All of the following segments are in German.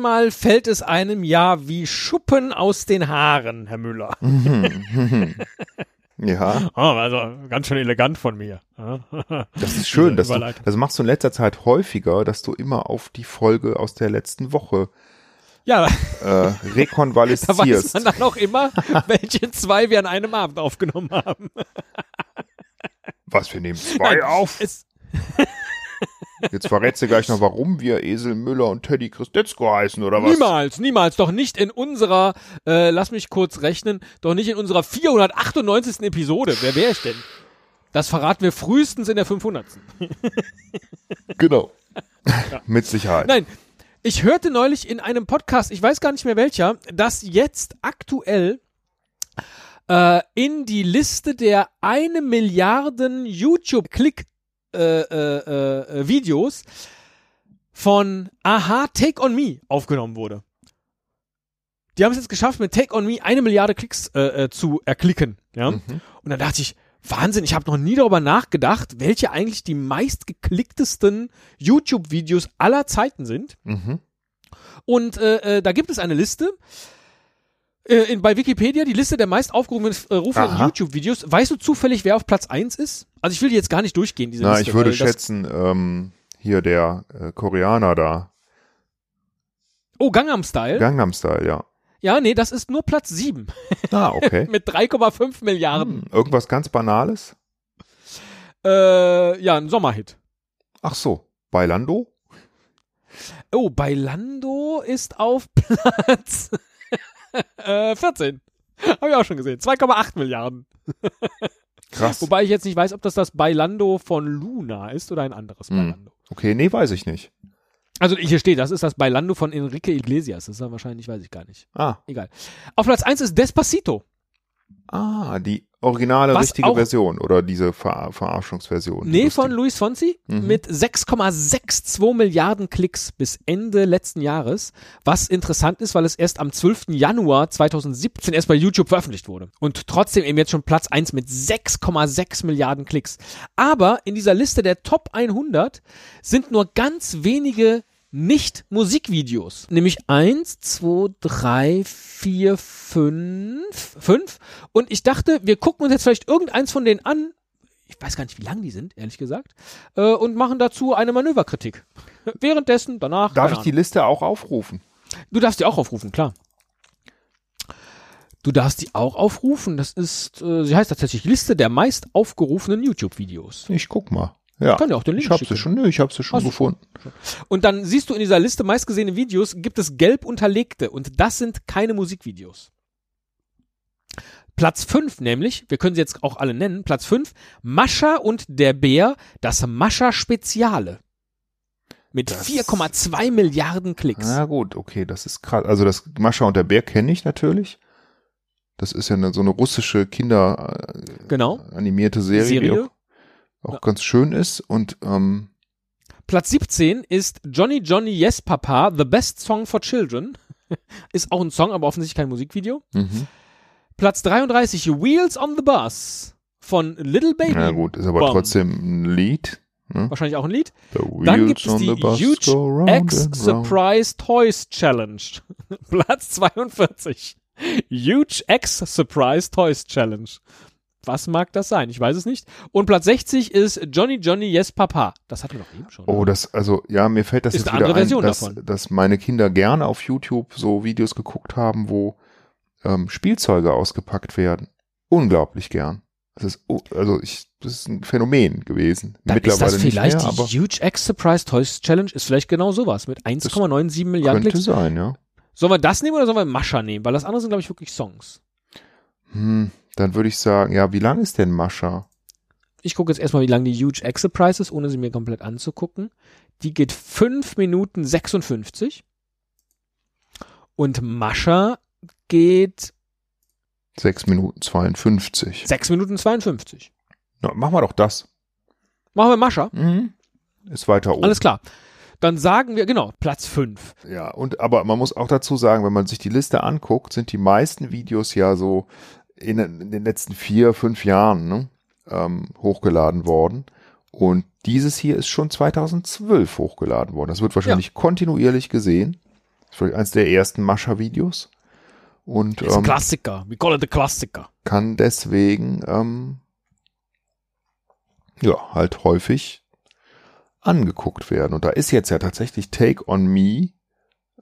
Manchmal fällt es einem ja wie Schuppen aus den Haaren, Herr Müller. Ja, Oh, also ganz schön elegant von mir. das ist schön. Dass du, das machst du in letzter Zeit häufiger, dass du immer auf die Folge aus der letzten Woche Ja, äh, da weiß rekonvaleszierst. man dann auch immer, welche zwei wir an einem Abend aufgenommen haben. Was, wir nehmen zwei Nein, auf? Es, Jetzt verrätst du gleich noch, warum wir Esel Müller und Teddy Christetzko heißen, oder was? Niemals, niemals, doch nicht in unserer, äh, lass mich kurz rechnen, doch nicht in unserer 498. Episode. Wer wäre ich denn? Das verraten wir frühestens in der 500. Genau. Mit Sicherheit. Nein, ich hörte neulich in einem Podcast, ich weiß gar nicht mehr welcher, dass jetzt aktuell äh, in die Liste der eine Milliarden YouTube-Klick äh, äh, äh, Videos von Aha Take on Me aufgenommen wurde. Die haben es jetzt geschafft, mit Take on Me eine Milliarde Klicks zu erklicken. Ja? Mhm. Und dann dachte ich, Wahnsinn, ich habe noch nie darüber nachgedacht, welche eigentlich die meistgeklicktesten YouTube-Videos aller Zeiten sind. Mhm. Und da gibt es eine Liste. Äh, in, bei Wikipedia die Liste der meist aufgerufenen äh. YouTube-Videos. Weißt du zufällig, wer auf Platz 1 ist? Also ich will die jetzt gar nicht durchgehen, diese Na, Liste. ich würde schätzen, ähm, hier der äh, Koreaner da, Oh, Gangnam Style. Gangnam Style, ja. ja, nee, das ist nur Platz 7 Ah, okay. mit 3,5 Milliarden. Hm, irgendwas ganz Banales? Äh, ja, ein Sommerhit. Ach so, Bailando? Oh, Bailando ist auf Platz äh, 14. Habe ich auch schon gesehen. 2,8 Milliarden. Krass. Wobei ich jetzt nicht weiß, ob das das Bailando von Luna ist oder ein anderes Hm. Bailando. Okay, nee, weiß ich nicht. Also hier steht, das ist das Bailando von Enrique Iglesias. Das ist dann wahrscheinlich, weiß ich gar nicht. Ah, Egal. Auf Platz 1 ist Despacito. ah, die originale Was richtige Version oder diese Ver Verarschungsversion. die Nee, lustige. von Luis Fonsi Mhm. mit 6,62 Milliarden Klicks bis Ende letzten Jahres. Was interessant ist, weil es erst am 12. Januar 2017 erst bei YouTube veröffentlicht wurde. Und trotzdem eben jetzt schon Platz 1 mit 6,6 Milliarden Klicks. Aber in dieser Liste der Top 100 sind nur ganz wenige nicht-Musikvideos. Nämlich eins, zwei, drei, vier, fünf, fünf. Und ich dachte, wir gucken uns jetzt vielleicht irgendeins von denen an. Ich weiß gar nicht, wie lang die sind, ehrlich gesagt. Äh, und machen dazu eine Manöverkritik. Währenddessen, danach. Darf ich die Liste auch aufrufen? Du darfst die auch aufrufen, klar. Du darfst die auch aufrufen. Das ist, äh, sie heißt tatsächlich Liste der meist aufgerufenen YouTube-Videos. Ich guck mal. Ja. Kann dir auch den Link ich hab schicken. sie schon, nö, ich hab sie schon Hast gefunden. Und dann siehst du in dieser Liste meistgesehene Videos, gibt es gelb unterlegte und das sind keine Musikvideos. Platz 5 nämlich, wir können sie jetzt auch alle nennen, Platz 5, Mascha und der Bär, das Mascha Speziale. Mit Das- 4,2 Milliarden Klicks. Na gut, okay, das ist krass. Also das Mascha und der Bär kenne ich natürlich. Das ist ja eine, so eine russische Kinder äh, Genau. animierte Serie, Serie. Auch, Ja. ganz schön ist und ähm, Platz 17 ist Johnny Johnny Yes Papa, The Best Song for Children. ist auch ein Song, aber offensichtlich kein Musikvideo. mhm. Platz 33, Wheels on the Bus von Little Baby. na gut, ist aber Bomb. trotzdem ein Lied. Ne? Wahrscheinlich auch ein Lied. Dann gibt es die Huge X. Surprise Toys Challenge. Platz 42. Huge X Surprise Toys Challenge. Was mag das sein? Ich weiß es nicht. Und Platz 60 ist Johnny Johnny Yes Papa. Das hatten wir doch eben schon. Oh, das, also, ja, mir fällt das Ist jetzt eine wieder Version ein, dass, davon. dass meine Kinder gerne auf YouTube so Videos geguckt haben, wo ähm, Spielzeuge ausgepackt werden. Unglaublich gern. Das ist, oh, also ich, das ist ein Phänomen gewesen. Dann Mittlerweile ist das vielleicht nicht mehr, die aber Huge X Surprise Toys Challenge ist vielleicht genau sowas mit 1,97 Milliarden könnte Klicks. sein, ja. Sollen wir das nehmen oder sollen wir Mascha nehmen? Weil das andere sind, glaube ich, wirklich Songs. Hm, dann würde ich sagen, ja, wie lang ist denn Mascha? Ich gucke jetzt erstmal, wie lang die Huge X Surprise ist, ohne sie mir komplett anzugucken. Die geht 5 Minuten 56. Und Mascha geht Sechs Minuten 52. 6 Minuten 52. Na, machen wir doch das. Machen wir Mascha. Mhm. Ist weiter oben. Alles klar. Dann sagen wir, genau, Platz 5. Ja, und aber man muss auch dazu sagen, wenn man sich die Liste anguckt, sind die meisten Videos ja so in, in den letzten vier, fünf Jahren ne, ähm, hochgeladen worden. Und dieses hier ist schon 2012 hochgeladen worden. Das wird wahrscheinlich kontinuierlich gesehen. Vielleicht eins der ersten Mascha-Videos. Und Ist ähm, Klassiker. We call it a Klassiker. kann deswegen ähm, ja halt häufig angeguckt werden. Und da ist jetzt ja tatsächlich Take on Me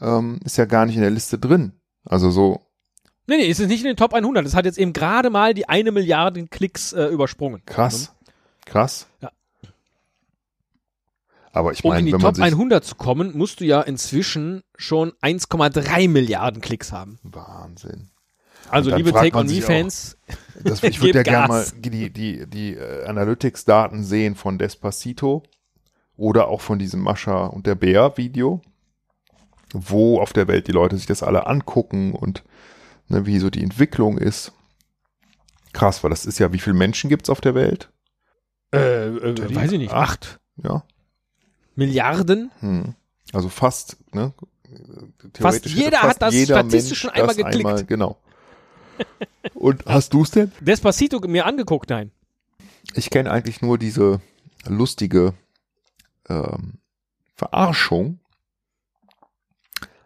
ähm, ist ja gar nicht in der Liste drin. Also so Nee, nee, es ist nicht in den Top 100. Es hat jetzt eben gerade mal die eine Milliarde Klicks äh, übersprungen. krass, krass. Ja. Aber ich Um in meine, die wenn man Top sich 100 zu kommen, musst du ja inzwischen schon 1,3 Milliarden Klicks haben. Wahnsinn. Also, liebe Take man on Me-Fans, Das, ich würde ja gerne mal die, die, die äh, Analytics-Daten sehen von Despacito oder auch von diesem Mascha und der Bär Video, wo auf der Welt die Leute sich das alle angucken und ne, wie so die Entwicklung ist. Krass, weil das ist ja, wie viele Menschen gibt's auf der Welt? äh, äh, weiß ich nicht, Acht. Ja. Milliarden? Hm. Also fast, ne? Fast jeder hat das jeder statistisch schon einmal das geklickt. genau. Und hast du's denn? Despacito mir angeguckt, nein. Ich kenne eigentlich nur diese lustige ähm, Verarschung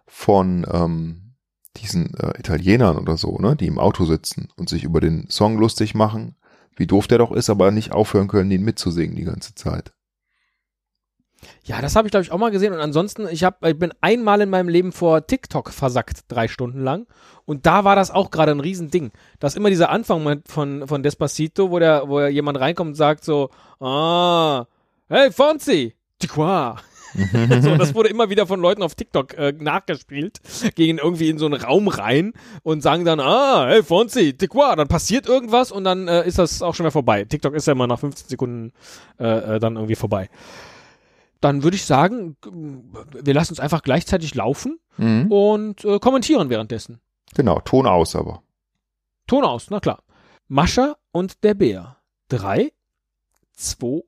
von ähm, diesen äh, Italienern oder so, ne, die im Auto sitzen und sich über den Song lustig machen, wie doof der doch ist, aber nicht aufhören können, den mitzusingen die ganze Zeit. Ja, das habe ich, glaube ich, auch mal gesehen. Und ansonsten, ich, hab, ich bin einmal in meinem Leben vor TikTok versackt, drei Stunden lang. Und da war das auch gerade ein Riesending. Das ist immer dieser Anfang von, von Despacito, wo, der, wo jemand reinkommt und sagt so, ah, hey Fonzi, Tiqua. so, das wurde immer wieder von Leuten auf TikTok äh, nachgespielt, gehen irgendwie in so einen Raum rein und sagen dann, ah, hey Fonzi, Tiqua, dann passiert irgendwas und dann äh, ist das auch schon wieder vorbei. TikTok ist ja immer nach 15 Sekunden äh, äh, dann irgendwie vorbei dann würde ich sagen, wir lassen uns einfach gleichzeitig laufen Mhm. und äh, kommentieren währenddessen. Genau, Ton aus aber. Ton aus, na klar. Mascha und der Bär. Drei, zwei,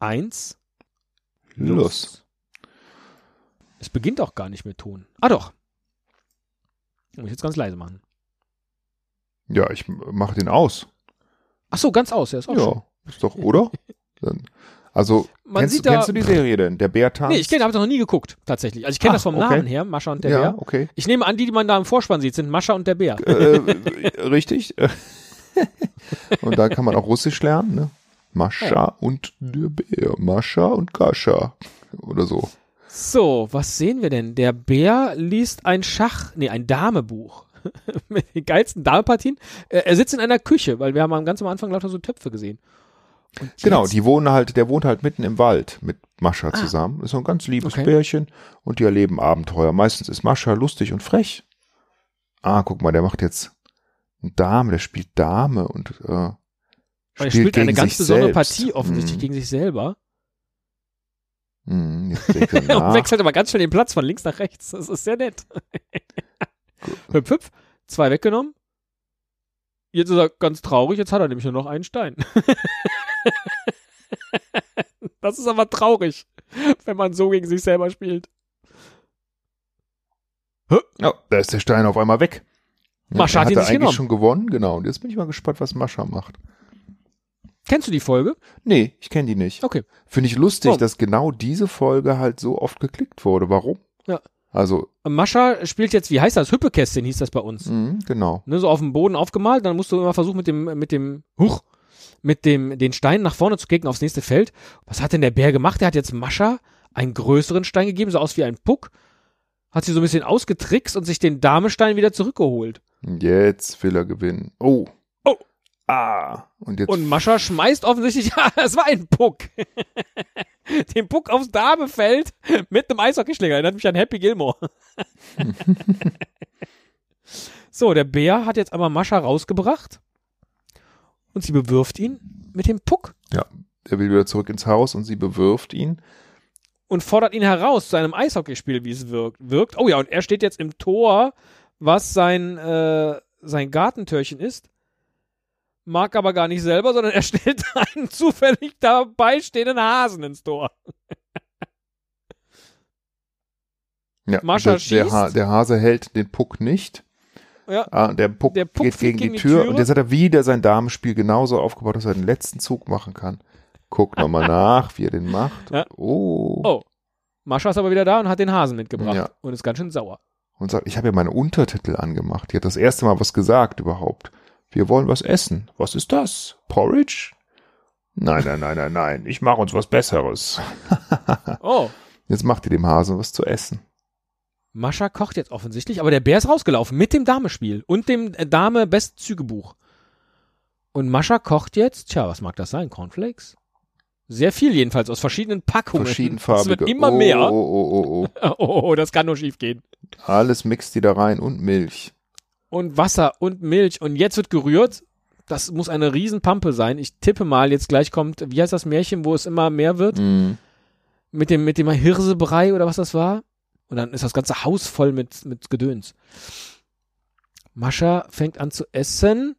eins, Los. Es beginnt auch gar nicht mit Ton. Ah doch. Muss ich jetzt ganz leise machen. Ja, ich mache den aus. Ach so, ganz aus, ja, ist auch schön. Ja, ist doch, oder? Dann, also, Man kennst, sieht du, da- kennst du die Serie denn? Der Bär tanzt? Nee, ich kenne, habe noch nie geguckt, tatsächlich. Also ich kenne Ah, das vom okay. Namen her, Mascha und der Ja, Bär. okay. Ich nehme an, die, die man da im Vorspann sieht, sind Mascha und der Bär. äh, richtig. und da kann man auch Russisch lernen, ne? Mascha und der Bär. Mascha und Kascha. Oder so. So, was sehen wir denn? Der Bär liest ein Schach, nee, ein Damebuch. Mit den geilsten Damepartien. Äh, er sitzt in einer Küche, weil wir haben am ganz am Anfang lauter so Töpfe gesehen. Genau, die wohnen halt, der wohnt halt mitten im Wald mit Mascha zusammen. Ist so ein ganz liebes Ah. Okay. Pärchen und die erleben Abenteuer. Meistens ist Mascha lustig und frech. Ah, guck mal, der macht jetzt eine Dame, der spielt Dame und äh, er spielt eine ganz besondere selbst. Partie, offensichtlich Hm, gegen sich selber. er Und wechselt aber ganz schnell den Platz von links nach rechts. Das ist sehr nett. hüpf, hüpf. Zwei weggenommen. Jetzt ist er ganz traurig, jetzt hat er nämlich nur noch einen Stein. das ist aber traurig, wenn man so gegen sich selber spielt. Oh, da ist der Stein auf einmal weg. Ja, Mascha er hat ihn sich eigentlich genommen. schon gewonnen, genau. Und jetzt bin ich mal gespannt, was Mascha macht. Kennst du die Folge? Nee, ich kenne die nicht. Okay. Finde ich lustig, Oh. dass genau diese Folge halt so oft geklickt wurde. Warum? Ja. Also, Mascha spielt jetzt, wie heißt das? Hüppekästchen hieß das bei uns. mh, genau. Ne, so auf dem Boden aufgemalt, dann musst du immer versuchen mit dem, mit dem, huch, mit dem, den Stein nach vorne zu kicken aufs nächste Feld. Was hat denn der Bär gemacht? Der hat jetzt Mascha einen größeren Stein gegeben, so aus wie ein Puck. Hat sie so ein bisschen ausgetrickst und sich den Damestein wieder zurückgeholt. Jetzt will er gewinnen. Oh. Ah. Und jetzt. Und Mascha schmeißt offensichtlich, ja, es war ein Puck. den Puck aufs Damefeld mit einem Eishockeyschläger. Erinnert mich an Happy Gilmore. so, der Bär hat jetzt aber Mascha rausgebracht und sie bewirft ihn mit dem Puck ja, er will wieder zurück ins Haus und sie bewirft ihn. und fordert ihn heraus zu einem Eishockeyspiel, wie es wirkt. wirkt. Oh ja, und er steht jetzt im Tor, was sein, äh, sein Gartentürchen ist. Mag aber gar nicht selber, sondern er stellt einen zufällig dabei stehenden Hasen ins Tor. Ja, Mascha der, der, schießt. ha der Hase hält den Puck nicht. Ja. Ah, der Puck Der Puck geht gegen, gegen die die Tür Türe. und jetzt hat er wieder sein Damenspiel genauso aufgebaut, dass er den letzten Zug machen kann. Guck nochmal nach, wie er den macht. Ja. Oh. Oh. Mascha ist aber wieder da und hat den Hasen mitgebracht Ja. und ist ganz schön sauer. Und sagt, ich habe ja meine Untertitel angemacht. Die hat das erste Mal was gesagt überhaupt. Wir wollen was essen. Was ist das? Porridge? Nein, nein, nein, nein, nein. Ich mache uns was Besseres. Oh, Jetzt macht ihr dem Hasen was zu essen. Mascha kocht jetzt offensichtlich, aber der Bär ist rausgelaufen mit dem Damespiel und dem äh, Dame Bestzügebuch. Und Mascha kocht jetzt, tja, was mag das sein? Cornflakes? Sehr viel jedenfalls, aus verschiedenen Packungen. Verschiedenfarbige. Es wird immer oh, mehr. Oh, oh, oh, oh. Oh, oh, das kann nur schief gehen. Alles mixt die da rein und Milch. Und Wasser und Milch und jetzt wird gerührt. Das muss eine Riesenpampe sein. Ich tippe mal, jetzt gleich kommt, wie heißt das Märchen, wo es immer mehr wird? Mm. Mit dem, mit dem Hirsebrei oder was das war? Und dann ist das ganze Haus voll mit, mit Gedöns. Mascha fängt an zu essen.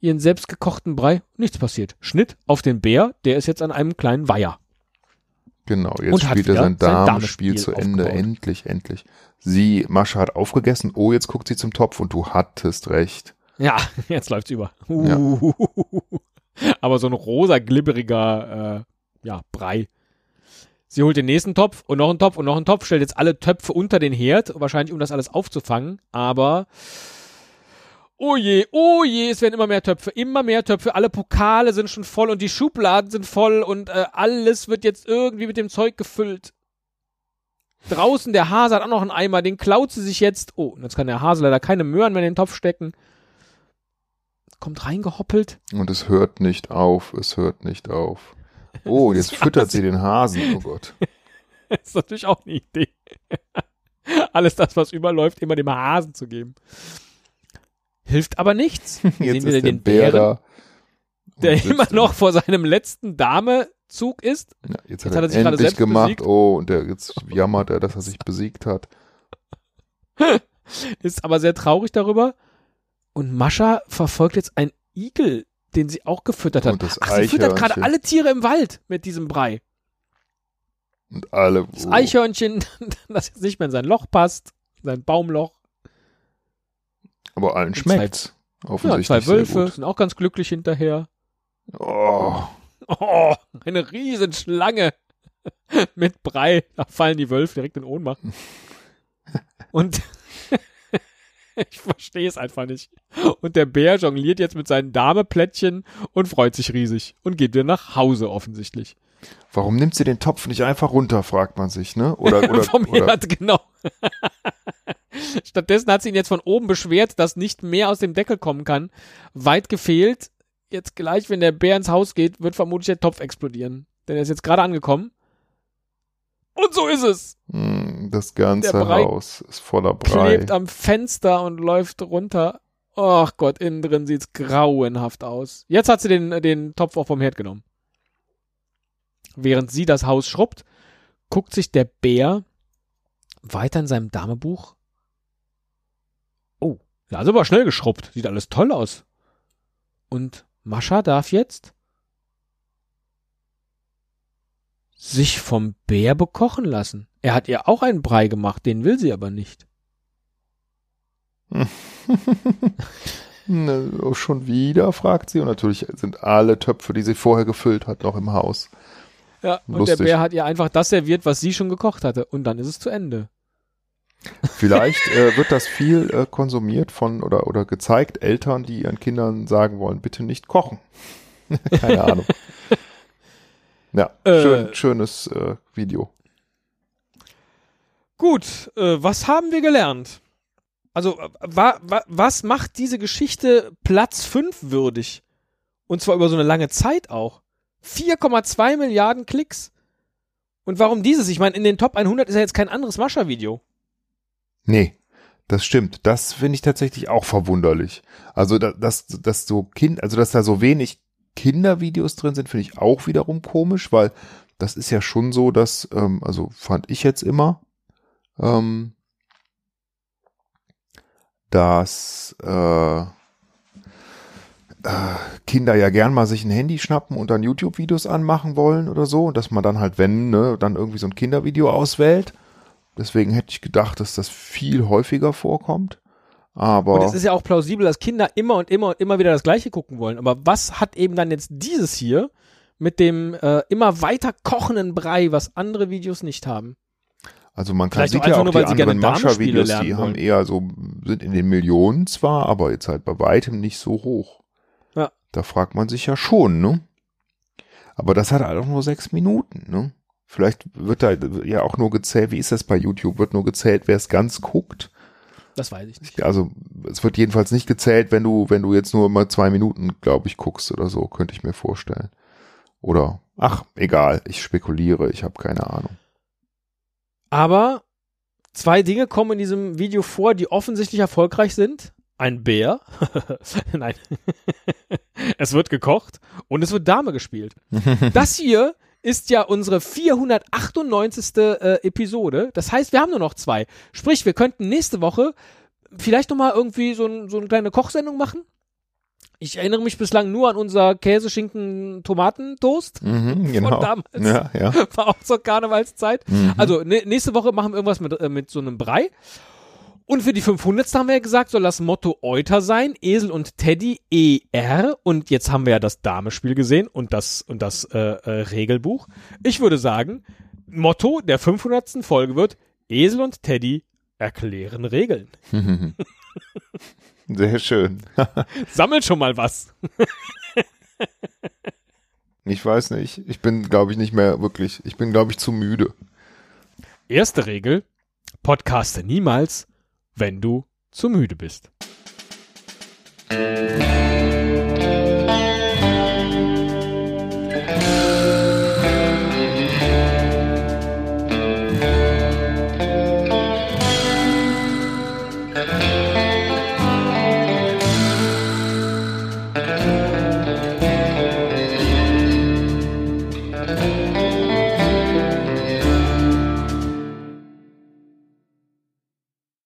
Ihren selbstgekochten Brei. Nichts passiert. Schnitt auf den Bär. Der ist jetzt an einem kleinen Weiher. Genau, jetzt Und spielt er sein Damenspiel zu Ende. aufgebaut. Endlich, endlich. Sie, Mascha hat aufgegessen. Oh, jetzt guckt sie zum Topf und du hattest recht. Ja, jetzt läuft's über. Uh. Aber so ein rosa, glibberiger, äh, ja, Brei. Sie holt den nächsten Topf und noch einen Topf und noch einen Topf, stellt jetzt alle Töpfe unter den Herd, wahrscheinlich um das alles aufzufangen, aber oh je, oh je, es werden immer mehr Töpfe, immer mehr Töpfe, alle Pokale sind schon voll und die Schubladen sind voll und äh, alles wird jetzt irgendwie mit dem Zeug gefüllt. Draußen der Hase hat auch noch einen Eimer, den klaut sie sich jetzt. Oh, und jetzt kann der Hase leider keine Möhren mehr in den Topf stecken. Kommt reingehoppelt. Und es hört nicht auf, es hört nicht auf. Oh, jetzt füttert sie den Hasen. Oh Gott. Das ist natürlich auch eine Idee. Alles das, was überläuft, immer dem Hasen zu geben. Hilft aber nichts. Wir Jetzt sehen der den Bär Bären, der immer im- noch vor seinem letzten Damezug ist. Ja, jetzt, Jetzt hat er, er sich gerade selbst gemacht. besiegt. Oh, und der, jetzt jammert er, dass er sich besiegt hat. ist aber sehr traurig darüber. Und Mascha verfolgt jetzt einen Igel, den sie auch gefüttert hat. Und das Ach, sie füttert gerade alle Tiere im Wald mit diesem Brei. Und alle. Das oh. Eichhörnchen, das jetzt nicht mehr in sein Loch passt, sein Baumloch. Aber allen schmeckt's. Ja, Offensichtlich zwei sehr Wölfe gut. sind auch ganz glücklich hinterher. Oh, Oh, eine riesen Schlange mit Brei. Da fallen die Wölfe direkt in Ohnmacht. Und ich verstehe es einfach nicht. Und der Bär jongliert jetzt mit seinen Dameplättchen und freut sich riesig und geht wieder nach Hause offensichtlich. warum nimmt sie den Topf nicht einfach runter, fragt man sich, ne? Oder, oder, Vom oder genau. Stattdessen hat sie ihn jetzt von oben beschwert, dass nicht mehr aus dem Deckel kommen kann. Weit gefehlt. Jetzt gleich, wenn der Bär ins Haus geht, wird vermutlich der Topf explodieren. Denn er ist jetzt gerade angekommen. Und so ist es. Hm, das ganze Haus ist voller Brei. Klebt am Fenster und läuft runter. Ach Gott, innen drin sieht's grauenhaft aus. Jetzt hat sie den, den Topf auch vom Herd genommen. Während sie das Haus schrubbt, guckt sich der Bär weiter in seinem Damebuch. Ja, ist aber schnell geschrubbt. Sieht alles toll aus. Und Mascha darf jetzt sich vom Bär bekochen lassen. Er hat ihr auch einen Brei gemacht, den will sie aber nicht. Ne, schon wieder, fragt sie. Und natürlich sind alle Töpfe, die sie vorher gefüllt hat, noch im Haus. Ja, und Lustig. der Bär hat ihr einfach das serviert, was sie schon gekocht hatte. Und dann ist es zu Ende. Vielleicht äh, wird das viel äh, konsumiert von oder, oder gezeigt, Eltern, die ihren Kindern sagen wollen, bitte nicht kochen. Keine Ahnung. Ja, Äh. schön, schönes äh, Video. Gut, äh, was haben wir gelernt? Also, äh, wa, wa, was macht diese Geschichte Platz 5 würdig? Und zwar über so eine lange Zeit auch. 4,2 Milliarden Klicks. Und warum dieses? Ich meine, in den Top 100 ist ja jetzt kein anderes Mascha-Video. Nee, das stimmt. Das finde ich tatsächlich auch verwunderlich. Also, da- dass, dass so Kind, also dass da so wenig Kindervideos drin sind, finde ich auch wiederum komisch, weil das ist ja schon so, dass, ähm, also fand ich jetzt immer, ähm, dass äh, äh, Kinder ja gern mal sich ein Handy schnappen und dann YouTube-Videos anmachen wollen oder so und dass man dann halt, wenn, ne, dann irgendwie so ein Kindervideo auswählt. Deswegen hätte ich gedacht, dass das viel häufiger vorkommt. Aber Und es ist ja auch plausibel, dass Kinder immer und immer und immer wieder das Gleiche gucken wollen. Aber was hat eben dann jetzt dieses hier mit dem äh, immer weiter kochenden Brei, was andere Videos nicht haben. Also man kann Vielleicht sieht auch ja auch nur, die anderen Mascha-Videos, die haben wollen. eher so, sind in den Millionen zwar, aber jetzt halt bei weitem nicht so hoch. Ja. Da fragt man sich ja schon, ne? Aber das hat halt auch nur sechs Minuten, ne? Vielleicht wird da ja auch nur gezählt, wie ist das bei YouTube? Wird nur gezählt, wer es ganz guckt? Das weiß ich nicht. Also es wird jedenfalls nicht gezählt, wenn du, wenn du jetzt nur mal zwei Minuten, glaube ich, guckst oder so, könnte ich mir vorstellen. Oder, ach, egal, ich spekuliere, ich habe keine Ahnung. Aber zwei Dinge kommen in diesem Video vor, die offensichtlich erfolgreich sind. Ein Bär. Nein. es wird gekocht und es wird Dame gespielt. Das hier ist ja unsere 498. Äh, Episode. Das heißt, wir haben nur noch zwei. Sprich, wir könnten nächste Woche vielleicht noch mal irgendwie so, ein, so eine kleine Kochsendung machen. Ich erinnere mich bislang nur an unser Käse-Schinken-Tomatentoast Mhm, genau. damals. Ja, ja. war auch zur Karnevalszeit. Mhm. Also ne, nächste Woche machen wir irgendwas mit, äh, mit so einem Brei. Und für die 500. haben wir ja gesagt, soll das Motto Euter sein, Esel und Teddy ER. Und jetzt haben wir ja das Damespiel gesehen und das, und das äh, äh, Regelbuch. Ich würde sagen, Motto der 500. Folge wird Esel und Teddy erklären Regeln. Sehr schön. Sammelt schon mal was. Ich weiß nicht. Ich bin, glaube ich, nicht mehr wirklich. Ich bin, glaube ich, zu müde. Erste Regel, podcaste niemals, wenn du zu müde bist.